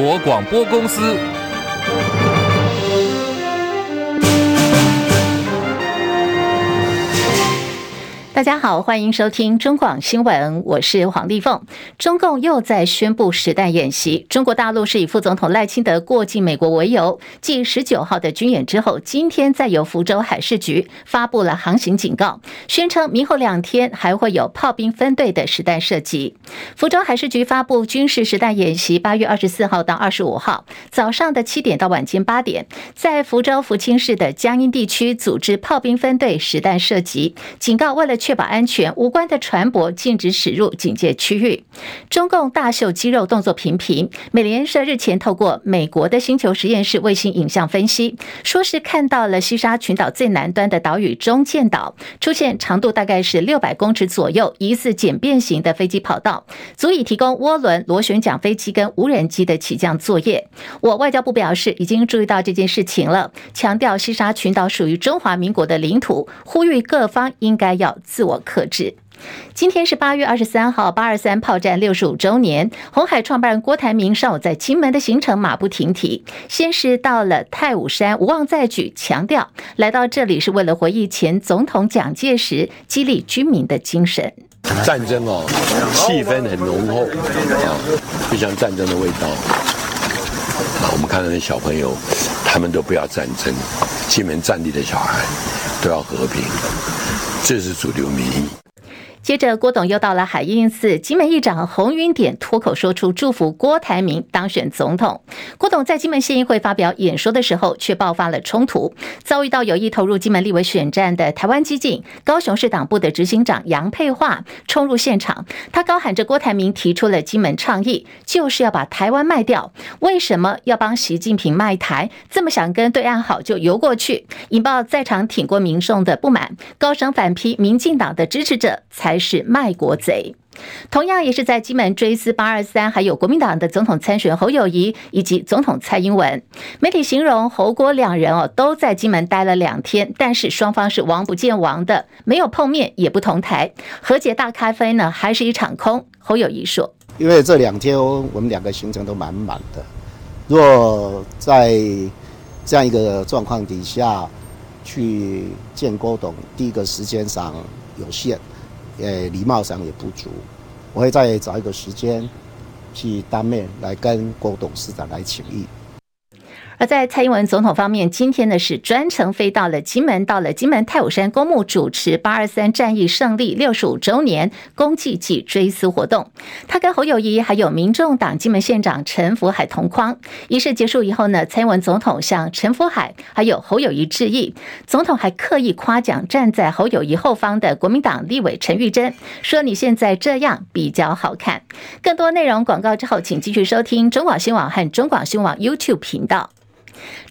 国广播公司。大家好，欢迎收听中广新闻，我是黄丽凤。中共又在宣布实弹演习。中国大陆是以副总统赖清德过境美国为由，继十九号的军演之后，今天再由福州海事局发布了航行警告，宣称明后两天还会有炮兵分队的实弹射击。福州海事局发布军事实弹演习，八月二十四号到二十五号早上的七点到晚间八点，在福州福清市的江阴地区组织炮兵分队实弹射击，警告为了确确保安全，无关的船舶禁止驶入警戒区域。中共大秀肌肉动作频频。美联社日前透过美国的星球实验室卫星影像分析，说是看到了西沙群岛最南端的岛屿中建岛出现长度大概是六百公尺左右、疑似简便型的飞机跑道，足以提供涡轮螺旋桨飞机跟无人机的起降作业。我外交部表示已经注意到这件事情了，强调西沙群岛属于中华民国的领土，呼吁各方应该要。自我克制。今天是八月二十三号，八二三炮战六十五周年。红海创办人郭台铭上午在金门的行程马不停蹄，先是到了太武山，无望再举，强调来到这里是为了回忆前总统蒋介石，激励军民的精神。战争哦，气氛很浓厚啊，就像战争的味道啊。我们看到那小朋友，他们都不要战争，金门战地的小孩都要和平。这是主流民意。接着，郭董又到了海印寺，金门议长洪云典脱口说出祝福郭台铭当选总统。郭董在金门县议会发表演说的时候，却爆发了冲突，遭遇到有意投入金门立委选战的台湾激进高雄市党部的执行长杨沛樺冲入现场，他高喊着郭台铭提出了金门倡议，就是要把台湾卖掉，为什么要帮习近平卖台？这么想跟对岸好就游过去，引爆在场挺过民众的不满，高声反批民进党的支持者才。还是卖国贼。同样也是在金门追思八二三，还有国民党的总统参选侯友谊以及总统蔡英文。媒体形容侯郭两人哦都在金门待了两天，但是双方是王不见王的，没有碰面也不同台，和解大咖啡呢还是一场空。侯友谊说：“因为这两天我们两个行程都满满的，若在这样一个状况底下去见郭董，第一个时间上有限。”呃，礼貌上也不足，我会再找一个时间去当面来跟郭董事长来请益。而在蔡英文总统方面，今天呢是专程飞到了金门，到了金门太武山公墓主持八二三战役胜利六十五周年公祭暨追思活动。他跟侯友谊还有民众党金门县长陈福海同框。仪式结束以后呢，蔡英文总统向陈福海还有侯友谊致意。总统还刻意夸奖站在侯友谊后方的国民党立委陈玉珍，说你现在这样比较好看。更多内容广告之后，请继续收听中广新闻网和中广新闻网 YouTube 频道。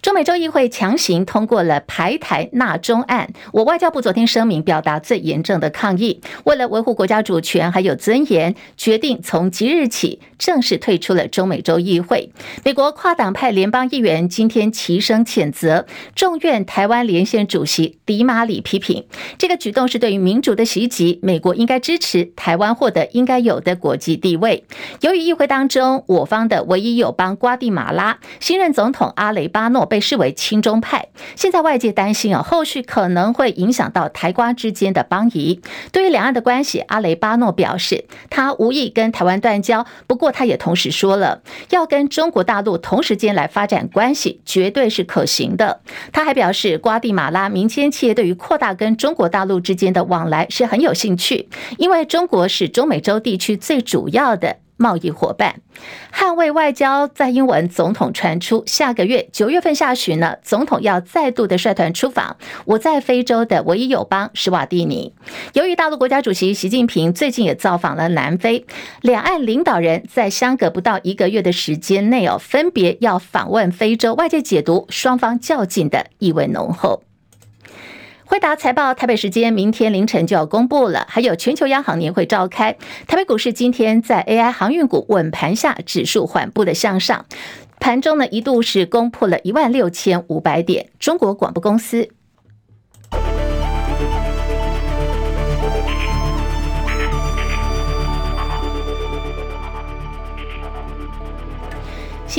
中美洲议会强行通过了排台纳中案，我外交部昨天声明表达最严正的抗议，为了维护国家主权还有尊严，决定从即日起正式退出了中美洲议会。美国跨党派联邦议员今天齐声谴责，众院台湾连线主席迪马里批评这个举动是对于民主的袭击，美国应该支持台湾获得应该有的国际地位。由于议会当中我方的唯一友邦瓜地马拉新任总统阿雷巴。巴诺被视为亲中派，现在外界担心啊，后续可能会影响到台瓜之间的邦谊。对于两岸的关系，阿雷巴诺表示，他无意跟台湾断交，不过他也同时说了，要跟中国大陆同时间来发展关系，绝对是可行的。他还表示，瓜地马拉民间企业对于扩大跟中国大陆之间的往来是很有兴趣，因为中国是中美洲地区最主要的。贸易伙伴，捍卫外交。蔡英文总统传出，下个月九月份下旬呢，总统要再度的率团出访我在非洲的唯一友邦史瓦蒂尼。由于大陆国家主席习近平最近也造访了南非，两岸领导人在相隔不到一个月的时间内哦，分别要访问非洲，外界解读双方较劲的意味浓厚。惠达财报，台北时间明天凌晨就要公布了。还有全球央行年会召开，台北股市今天在 AI 航运股稳盘下，指数缓步的向上，盘中呢一度是攻破了一万六千五百点。中国广播公司。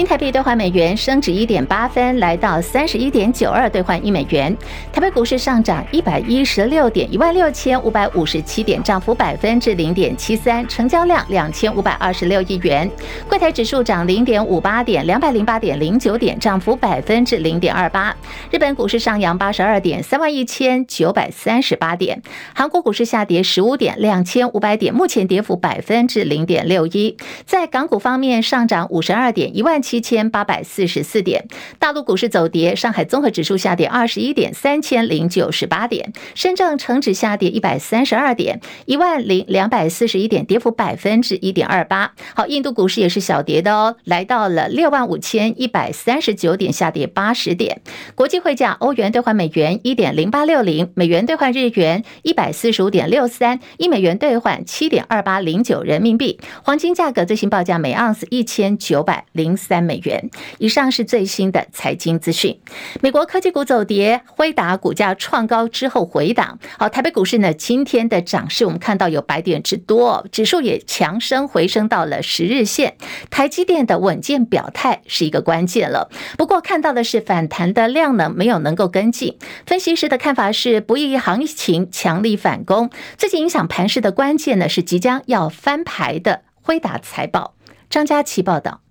新台币兑换美元升值一点八分，来到三十一点九二兑换一美元。台北股市上涨一百一十六点，一万六千五百五十七点，涨幅百分之零点七三，成交量两千五百二十六亿元。柜台指数涨零点五八点，两百零八点零九点，涨幅百分之零点二八。日本股市上扬八十二点，三万一千九百三十八点。韩国股市下跌十五点，两千五百点，目前跌幅百分之零点六一。在港股方面，上涨五十二点，一万七七千八百四十四点。大陆股市走跌，上海综合指数下跌二十一点，三千零九十八点。深圳成指下跌一百三十二点，一万零两百四十一点，跌幅百分之一点二八。好，印度股市也是小跌的哦，来到了六万五千一百三十九点，下跌八十点。国际汇价，欧元兑换美元一点零八六零，美元兑换日元一百四十五点六三，一美元兑换七点二八零九人民币。黄金价格最新报价每盎司一千九百零三三美元。以上是最新的财经资讯。美国科技股走跌，辉达股价创高之后回档。好，台北股市呢，今天的涨势我们看到有百点之多，指数也强升回升到了十日线。台积电的稳健表态是一个关键了。不过看到的是反弹的量能没有能够跟进。分析师的看法是，不易行情强力反攻。最近影响盘势的关键呢，是即将要翻牌的辉达财报。张佳琪报道。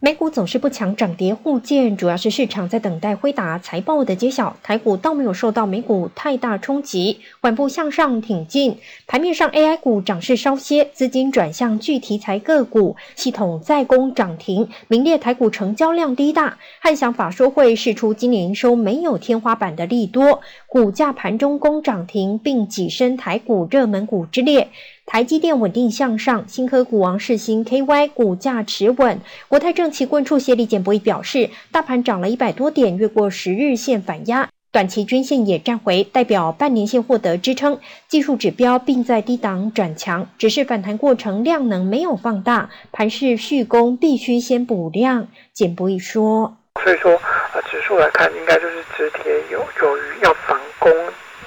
美股走势不强，涨跌互见，主要是市场在等待辉达财报的揭晓。台股倒没有受到美股太大冲击，缓步向上挺进。盘面上，AI 股涨势稍歇，资金转向具题材个股，系统再攻涨停，名列台股成交量低大。汉翔法说会释出今年营收没有天花板的利多，股价盘中攻涨停，并跻身台股热门股之列。台积电稳定向上，新科股王世芯 KY 股价持稳。国泰证期棍处协理简博弈表示，大盘涨了一百多点，越过十日线反压，短期均线也站回，代表半年线获得支撑，技术指标并在低档转强，只是反弹过程量能没有放大，盘势续攻必须先补量。简博弈说，所以说，呃，指数来看，应该就是止跌有有余要反攻。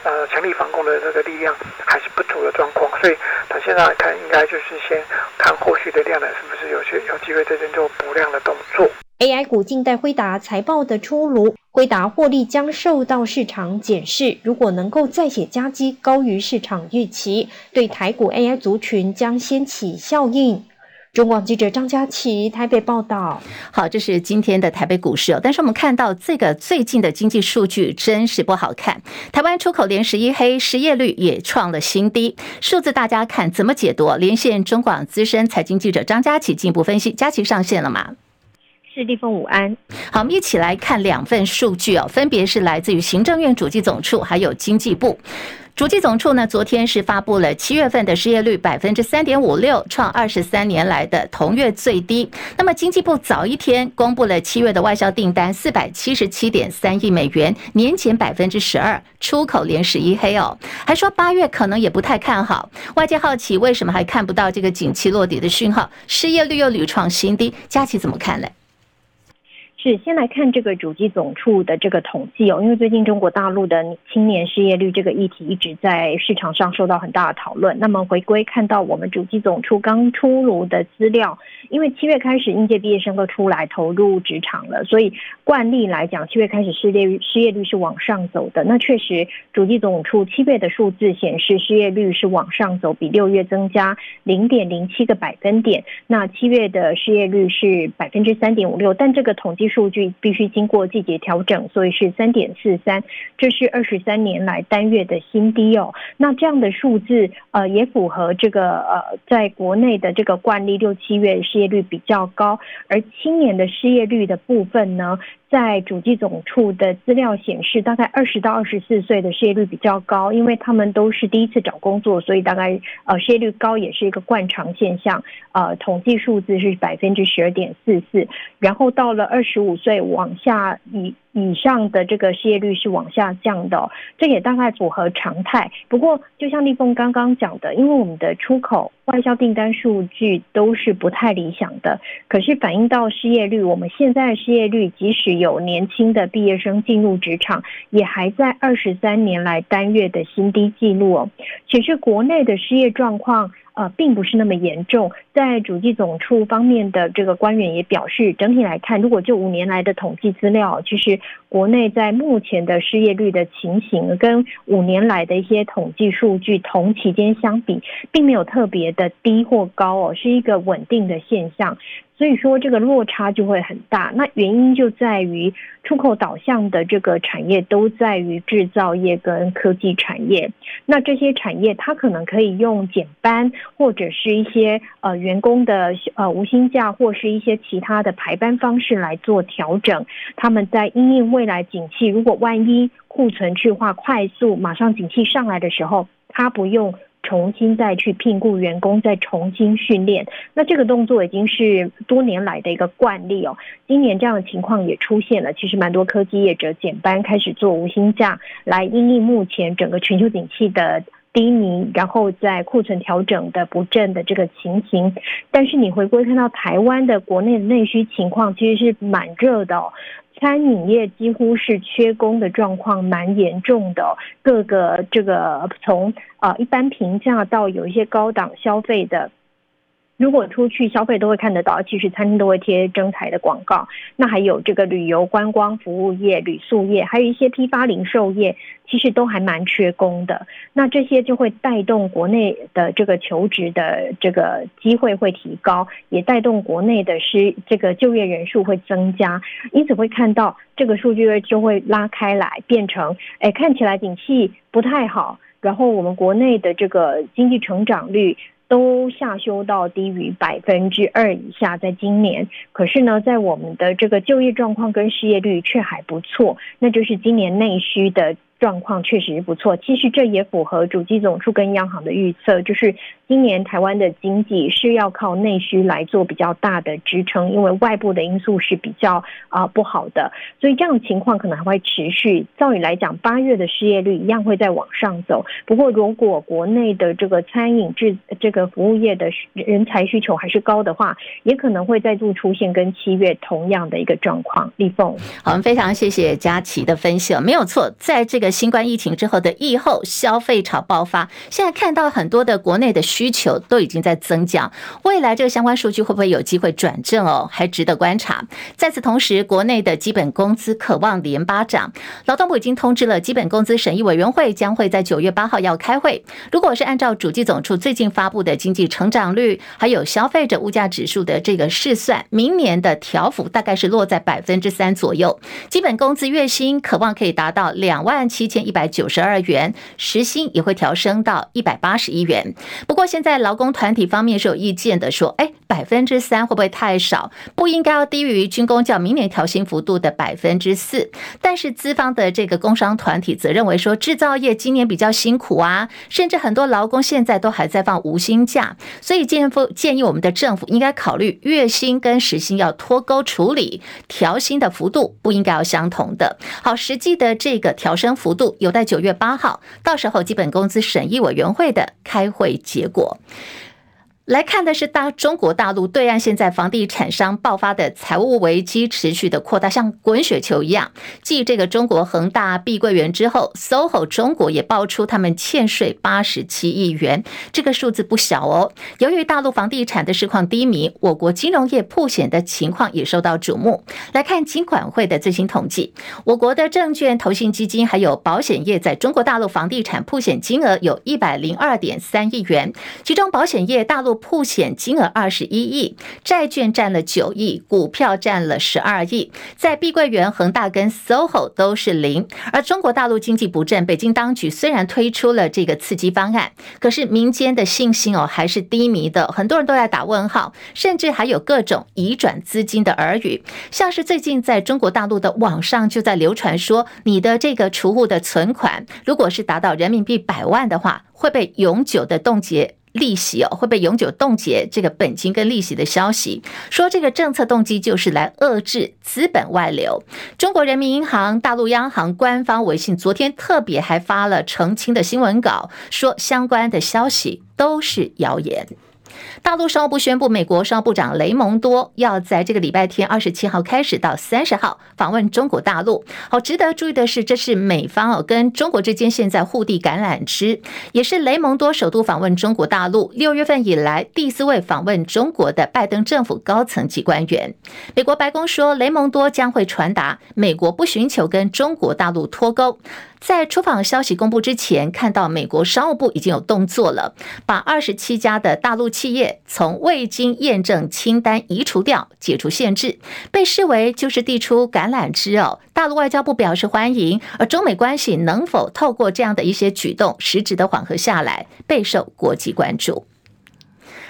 呃，强力防控的这个力量还是不足的状况，所以短线上来看，应该就是先看后续的量呢是不是有些有机会在这边做补量的动作。AI 股近代辉达财报的出炉，辉达获利将受到市场检视，如果能够再写佳绩高于市场预期，对台股 AI 族群将掀起效应。中广记者张佳琪台北报道。好，这是今天的台北股市哦。但是我们看到这个最近的经济数据真是不好看，台湾出口连十一黑，失业率也创了新低。数字大家看怎么解读？连线中广资深财经记者张佳琪进一步分析。佳琪上线了吗？是立峰午安。好，我们一起来看两份数据哦，分别是来自于行政院主计总处还有经济部。主计总处呢，昨天是发布了七月份的失业率百分之三点五六，创二十三年来的同月最低。那么经济部早一天公布了七月的外销订单四百七十七点三亿美元，年减百分之十二，出口连十一黑哦，还说八月可能也不太看好。外界好奇为什么还看不到这个景气落底的讯号，失业率又屡创新低，佳琪怎么看呢？是，先来看这个主机总处的这个统计哦，因为最近中国大陆的青年失业率这个议题一直在市场上受到很大的讨论。那么回归看到我们主机总处刚出炉的资料，因为七月开始应届毕业生都出来投入职场了，所以惯例来讲，七月开始失业失业率是往上走的。那确实，主机总处七月的数字显示失业率是往上走，比六月增加零点零七个百分点。那七月的失业率是百分之三点五六，但这个统计。数据必须经过季节调整，所以是三点四三，这是二十三年来单月的新低哦。那这样的数字，呃，也符合这个呃，在国内的这个惯例，六七月失业率比较高，而青年的失业率的部分呢？在主机总处的资料显示，大概二十到二十四岁的失业率比较高，因为他们都是第一次找工作，所以大概呃失业率高也是一个惯常现象。呃，统计数字是百分之十二点四四，然后到了二十五岁往下以。以上的这个失业率是往下降的，这也大概符合常态。不过，就像立峰刚刚讲的，因为我们的出口外销订单数据都是不太理想的，可是反映到失业率，我们现在的失业率即使有年轻的毕业生进入职场，也还在二十三年来单月的新低纪录哦。其实国内的失业状况。呃，并不是那么严重。在主计总处方面的这个官员也表示，整体来看，如果就五年来的统计资料，其实国内在目前的失业率的情形，跟五年来的一些统计数据同期间相比，并没有特别的低或高哦，是一个稳定的现象。所以说这个落差就会很大，那原因就在于出口导向的这个产业都在于制造业跟科技产业，那这些产业它可能可以用减班或者是一些呃员工的呃无薪假或是一些其他的排班方式来做调整，他们在因应未来景气，如果万一库存去化快速，马上景气上来的时候，他不用。重新再去聘雇员工，再重新训练，那这个动作已经是多年来的一个惯例哦。今年这样的情况也出现了，其实蛮多科技业者减班，开始做无薪假，来因应目前整个全球景气的低迷，然后在库存调整的不振的这个情形。但是你回归看到台湾的国内的内需情况，其实是蛮热的。餐饮业几乎是缺工的状况蛮严重的，各个这个从啊一般评价到有一些高档消费的。如果出去消费都会看得到，其实餐厅都会贴征才的广告。那还有这个旅游观光服务业、旅宿业，还有一些批发零售业，其实都还蛮缺工的。那这些就会带动国内的这个求职的这个机会会提高，也带动国内的是这个就业人数会增加。因此会看到这个数据就会拉开来，变成哎看起来景气不太好，然后我们国内的这个经济成长率。都下修到低于百分之二以下，在今年，可是呢，在我们的这个就业状况跟失业率却还不错，那就是今年内需的。状况确实是不错，其实这也符合主机总处跟央行的预测，就是今年台湾的经济是要靠内需来做比较大的支撑，因为外部的因素是比较啊不好的，所以这样的情况可能还会持续。照理来讲，八月的失业率一样会再往上走。不过，如果国内的这个餐饮制这个服务业的人才需求还是高的话，也可能会再度出现跟七月同样的一个状况。丽凤，好，非常谢谢佳琪的分析，没有错，在这个。新冠疫情之后的疫后消费潮爆发，现在看到很多的国内的需求都已经在增加，未来这个相关数据会不会有机会转正哦？还值得观察。在此同时，国内的基本工资可望连八涨，劳动部已经通知了基本工资审议委员会，将会在九月八号要开会。如果是按照主计总处最近发布的经济成长率，还有消费者物价指数的这个试算，明年的调幅大概是落在百分之三左右，基本工资月薪可望可以达到两万七。七千一百九十二元，时薪也会调升到一百八十一元。不过，现在劳工团体方面是有意见的，说：“哎，百分之三会不会太少？不应该要低于军工教明年调薪幅度的百分之四。”但是资方的这个工商团体则认为说，制造业今年比较辛苦啊，甚至很多劳工现在都还在放无薪假，所以建议建议我们的政府应该考虑月薪跟时薪要脱钩处理，调薪的幅度不应该要相同的。好，实际的这个调升幅。幅度有待九月八号，到时候基本工资审议委员会的开会结果。来看的是大中国大陆对岸现在房地产商爆发的财务危机持续的扩大，像滚雪球一样。继这个中国恒大、碧桂园之后，SOHO 中国也爆出他们欠税八十七亿元，这个数字不小哦。由于大陆房地产的市况低迷，我国金融业破险的情况也受到瞩目。来看金管会的最新统计，我国的证券、投信基金还有保险业在中国大陆房地产破险金额有一百零二点三亿元，其中保险业大陆。曝险金额二十一亿，债券占了九亿，股票占了十二亿。在碧桂园、恒大跟 SOHO 都是零。而中国大陆经济不振，北京当局虽然推出了这个刺激方案，可是民间的信心哦还是低迷的，很多人都在打问号，甚至还有各种移转资金的耳语。像是最近在中国大陆的网上就在流传说，你的这个储户的存款，如果是达到人民币百万的话，会被永久的冻结。利息哦会被永久冻结，这个本金跟利息的消息，说这个政策动机就是来遏制资本外流。中国人民银行、大陆央行官方微信昨天特别还发了澄清的新闻稿，说相关的消息都是谣言。大陆商务部宣布，美国商务部长雷蒙多要在这个礼拜天二十七号开始到三十号访问中国大陆。好，值得注意的是，这是美方哦跟中国之间现在互递橄榄枝，也是雷蒙多首度访问中国大陆，六月份以来第四位访问中国的拜登政府高层级官员。美国白宫说，雷蒙多将会传达美国不寻求跟中国大陆脱钩。在出访消息公布之前，看到美国商务部已经有动作了，把二十七家的大陆企业从未经验证清单移除掉，解除限制，被视为就是递出橄榄枝哦。大陆外交部表示欢迎，而中美关系能否透过这样的一些举动，实质的缓和下来，备受国际关注。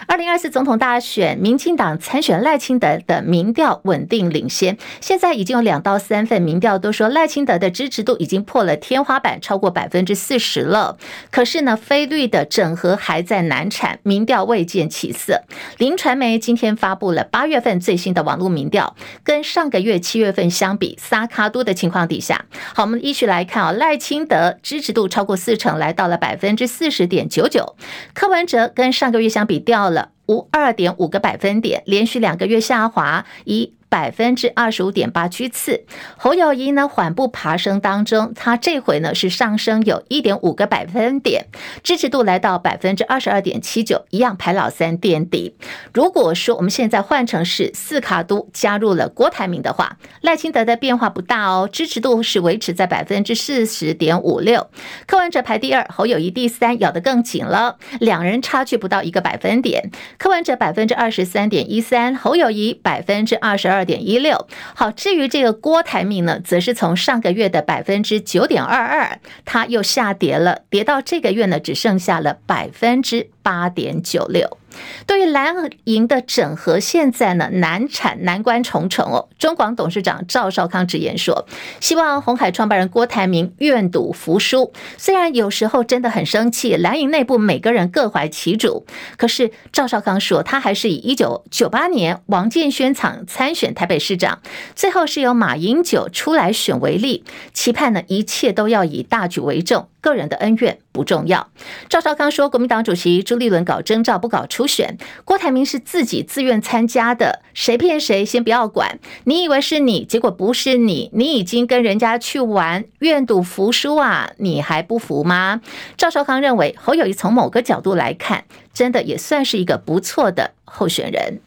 二零二四总统大选，民进党参选赖清德的民调稳定领先。现在已经有两到三份民调都说赖清德的支持度已经破了天花板，超过百分之四十了。可是呢，非绿的整合还在难产，民调未见起色。林传媒今天发布了八月份最新的网络民调，跟上个月七月份相比，三脚督的情况底下，好，我们依序来看啊，赖清德支持度超过四成，来到了百分之四十点九九。柯文哲跟上个月相比掉了。无二点五个百分点，连续两个月下滑，一。百分之二十五点八居次，侯友谊呢缓步爬升当中，他这回呢是上升有一点五个百分点，支持度来到百分之二十二点七九，一样排老三垫底。如果说我们现在换成是四卡都加入了郭台铭的话，赖清德的变化不大哦，支持度是维持在百分之四十点五六，柯文哲排第二，侯友谊第三，咬得更紧了，两人差距不到一个百分点，柯文哲百分之二十三点一三，侯友谊百分之二十二。二点一六，好，至于这个郭台铭呢，则是从上个月的百分之九点二二，它又下跌了，跌到这个月呢，只剩下了百分之八点九六。对于蓝营的整合，现在呢难产难关重重哦。中广董事长赵少康直言说，希望鸿海创办人郭台铭愿赌服输。虽然有时候真的很生气，蓝营内部每个人各怀其主，可是赵少康说，他还是以一九九八年王建煊场参选台北市长，最后是由马英九出来选为例，期盼呢一切都要以大局为重。个人的恩怨不重要。赵少康说，国民党主席朱立伦搞征召不搞初选，郭台铭是自己自愿参加的，谁骗谁先不要管。你以为是你，结果不是你，你已经跟人家去玩，愿赌服输啊，你还不服吗？赵少康认为，侯友谊从某个角度来看，真的也算是一个不错的候选人。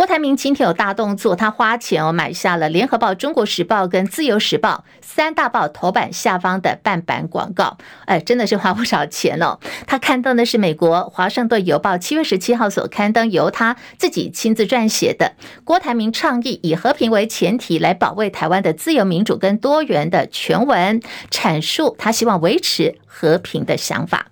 郭台铭今天有大动作，他花钱哦买下了《联合报》《中国时报》跟《自由时报》三大报头版下方的半版广告，哎，真的是花不少钱哦。他刊登的是美国《华盛顿邮报》七月十七号所刊登，由他自己亲自撰写的郭台铭倡议以和平为前提来保卫台湾的自由民主跟多元的全文阐述，他希望维持和平的想法。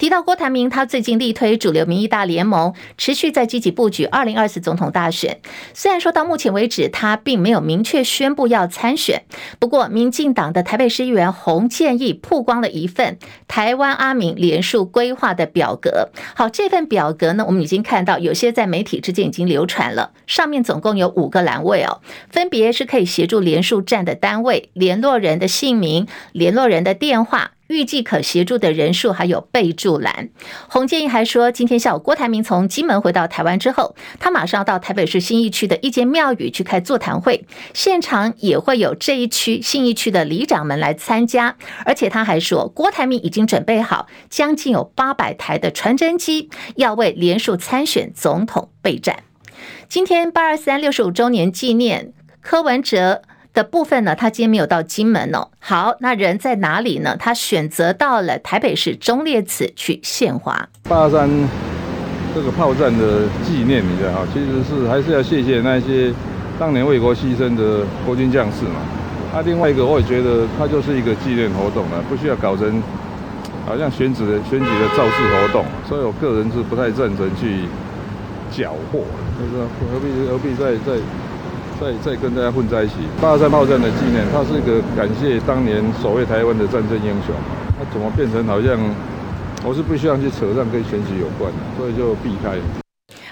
提到郭台铭，他最近力推主流民意大联盟，持续在积极布局二零二四总统大选。虽然说到目前为止，他并没有明确宣布要参选，不过民进党的台北市议员洪建义曝光了一份台湾阿明联署规划的表格。好，这份表格呢，我们已经看到有些在媒体之间已经流传了。上面总共有五个栏位哦，分别是可以协助联署站的单位、联络人的姓名、联络人的电话。预计可协助的人数还有备注栏。洪建义还说，今天下午郭台铭从金门回到台湾之后，他马上到台北市信义区的一间庙宇去开座谈会，现场也会有这一区信义区的里长们来参加。而且他还说，郭台铭已经准备好将近有八百台的传真机，要为连署参选总统备战。今天八二三六十五周年纪念，柯文哲。的部分呢，他今天没有到金门哦。好，那人在哪里呢？他选择到了台北市忠烈祠去献花。八二三这个炮战的纪念，你知道哈，其实是还是要谢谢那些当年为国牺牲的国军将士嘛。那另外一个，我也觉得它就是一个纪念活动了，不需要搞成好像选举的选举的造势活动。所以我个人是不太赞成去缴获，就是何必何必再再。再再跟大家混在一起，八二三炮战的纪念，它是一个感谢当年守卫台湾的战争英雄。它怎么变成好像我是不希望去扯上跟选举有关的，所以就避开。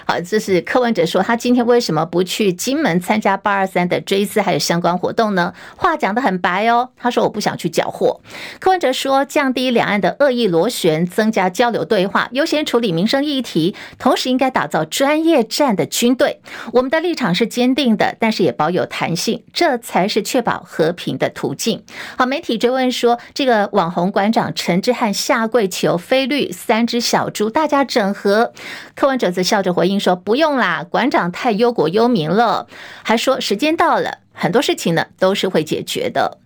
好，这是柯文哲说他今天为什么不去金门参加八二三的追思还有相关活动呢？话讲得很白哦，他说我不想去缴获。柯文哲说，降低两岸的恶意螺旋，增加交流对话，优先处理民生议题，同时应该打造专业战的军队。我们的立场是坚定的，但是也保有弹性，这才是确保和平的途径。好，媒体追问说，这个网红馆长陈之汉下跪求菲律三只小猪，大家整合。柯文哲则笑着回应说：“不用啦，馆长太忧国忧民了。”还说时间到了，很多事情呢都是会解决的。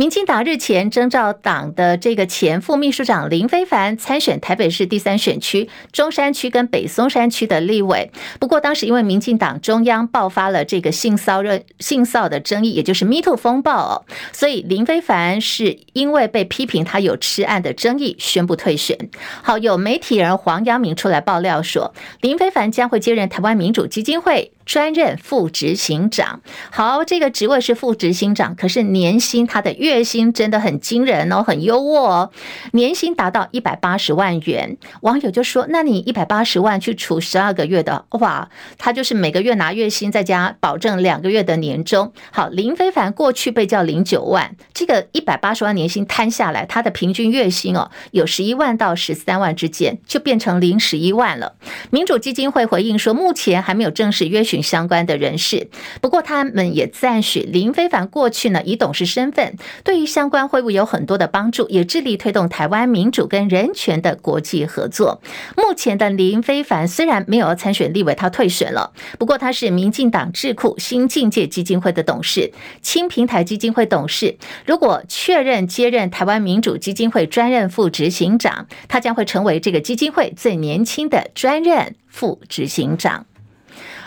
民进党日前征召党的这个前副秘书长林非凡参选台北市第三选区中山区跟北松山区的立委，不过当时因为民进党中央爆发了这个性骚扰、性骚的争议，也就是 Me Too 风暴，所以林非凡是因为被批评他有吃案的争议，宣布退选。好，有媒体人黄阳明出来爆料说，林非凡将会接任台湾民主基金会专任副执行长。好，这个职位是副执行长，可是年薪他的月。薪真的很惊人哦，很优渥哦，年薪达到一百八十万元。网友就说：“那你一百八十万去除十二个月的话，他就是每个月拿月薪，再加保证两个月的年终。”好，林非凡过去被叫零九万，这个一百八十万年薪摊下来，他的平均月薪哦，有十一万到十三万之间，就变成零十一万了。民主基金会回应说，目前还没有正式约询相关的人士，不过他们也赞许林非凡过去呢以董事身份。对于相关会务有很多的帮助，也致力推动台湾民主跟人权的国际合作。目前的林非凡虽然没有参选立委，他退选了。不过他是民进党智库新境界基金会的董事，轻平台基金会董事。如果确认接任台湾民主基金会专任副执行长，他将会成为这个基金会最年轻的专任副执行长。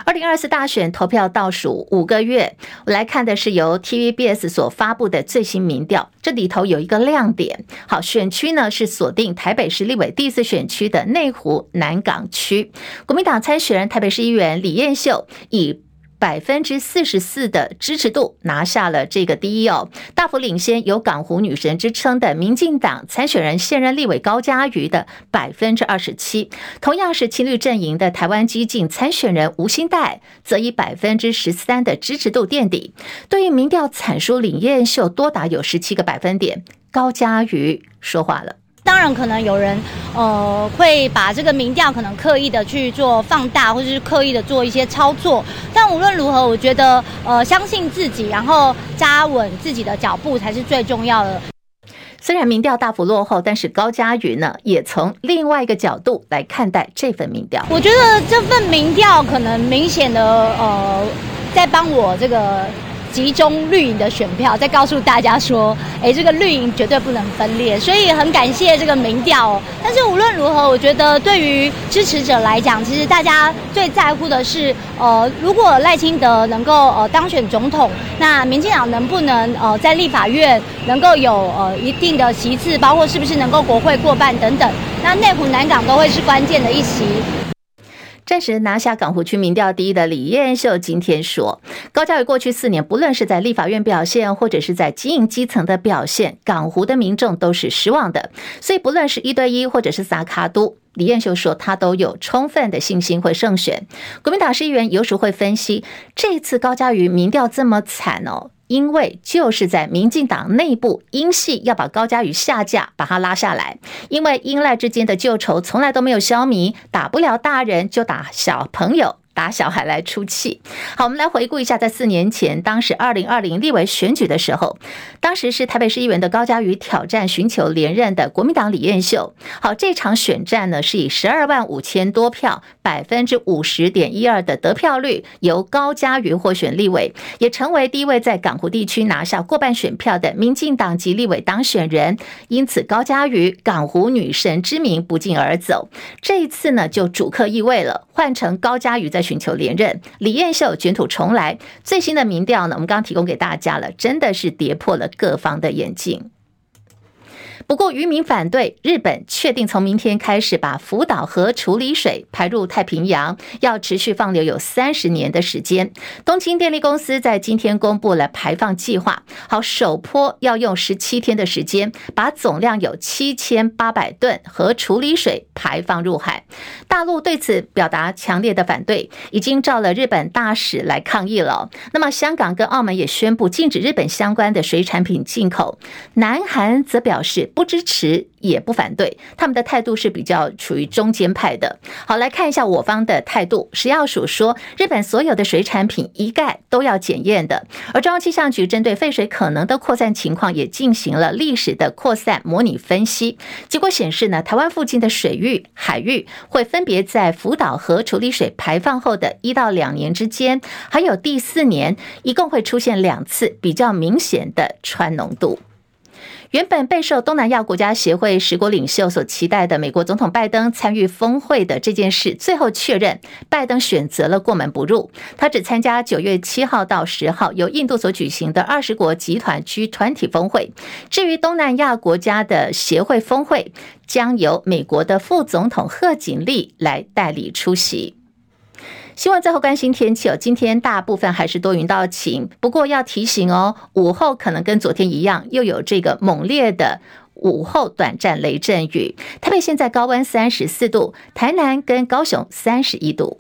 二零二四大选投票倒数五个月，我来看的是由 TVBS 所发布的最新民调，这里头有一个亮点。好，选区呢是锁定台北市立委第四选区的内湖南港区，国民党参选人台北市议员李彦秀以百分之四十四的支持度拿下了这个第一哦，大幅领先有港湖女神之称的民进党参选人现任立委高嘉瑜的百分之二十七，同样是青绿阵营的台湾基进参选人吴欣岱则以百分之十三的支持度垫底，对于民调惨输李彦秀多达有十七个百分点，高嘉瑜说话了。当然，可能有人，呃，会把这个民调可能刻意的去做放大，或者是刻意的做一些操作。但无论如何，我觉得，呃，相信自己，然后扎稳自己的脚步才是最重要的。虽然民调大幅落后，但是高嘉瑜呢，也从另外一个角度来看待这份民调。我觉得这份民调可能明显的，呃，在帮我这个。集中绿营的选票，再告诉大家说，哎，这个绿营绝对不能分裂，所以很感谢这个民调。但是无论如何，我觉得对于支持者来讲，其实大家最在乎的是，呃，如果赖清德能够呃当选总统，那民进党能不能呃在立法院能够有呃一定的席次，包括是不是能够国会过半等等，那内湖南港都会是关键的一席。暂时拿下港湖区民调第一的李彦秀今天说，高嘉瑜过去四年，不论是在立法院表现，或者是在经营基层的表现，港湖的民众都是失望的。所以不论是一对一，或者是撒卡都，李彦秀说他都有充分的信心会胜选。国民党市议员游淑慧分析，这次高嘉瑜民调这么惨哦。因为就是在民进党内部，英系要把高嘉宇下架，把他拉下来。因为英赖之间的旧仇从来都没有消弭，打不了大人就打小朋友。打小孩来出气。好，我们来回顾一下，在四年前，当时二零二零立委选举的时候，当时是台北市议员的高嘉瑜挑战寻求连任的国民党李彦秀。好，这场选战呢，是以十二万五千多票，百分之五十点一二的得票率，由高嘉瑜获选立委，也成为第一位在港湖地区拿下过半选票的民进党籍立委当选人。因此，高嘉瑜港湖女神之名不胫而走。这一次呢，就主客易位了，换成高嘉瑜在。寻求连任，李彦秀卷土重来。最新的民调呢，我们刚刚提供给大家了，真的是跌破了各方的眼镜。不过渔民反对，日本确定从明天开始把福岛核处理水排入太平洋，要持续放流有三十年的时间。东京电力公司在今天公布了排放计划，好，首波要用十七天的时间，把总量有七千八百吨核处理水排放入海。大陆对此表达强烈的反对，已经召了日本大使来抗议了。那么香港跟澳门也宣布禁止日本相关的水产品进口，南韩则表示不支持。也不反对，他们的态度是比较处于中间派的。好，来看一下我方的态度。食药署说，日本所有的水产品一概都要检验的。而中央气象局针对废水可能的扩散情况，也进行了历史的扩散模拟分析。结果显示呢，台湾附近的水域、海域会分别在福岛核处理水排放后的一到两年之间，还有第四年，一共会出现两次比较明显的氚浓度。原本备受东南亚国家协会十国领袖所期待的美国总统拜登参与峰会的这件事，最后确认，拜登选择了过门不入，他只参加九月七号到十号由印度所举行的二十国集团区团体峰会。至于东南亚国家的协会峰会，将由美国的副总统贺锦丽来代理出席。希望最后关心天气哦，今天大部分还是多云到晴，不过要提醒哦，午后可能跟昨天一样，又有这个猛烈的午后短暂雷阵雨。台北现在高温三十四度，台南跟高雄三十一度。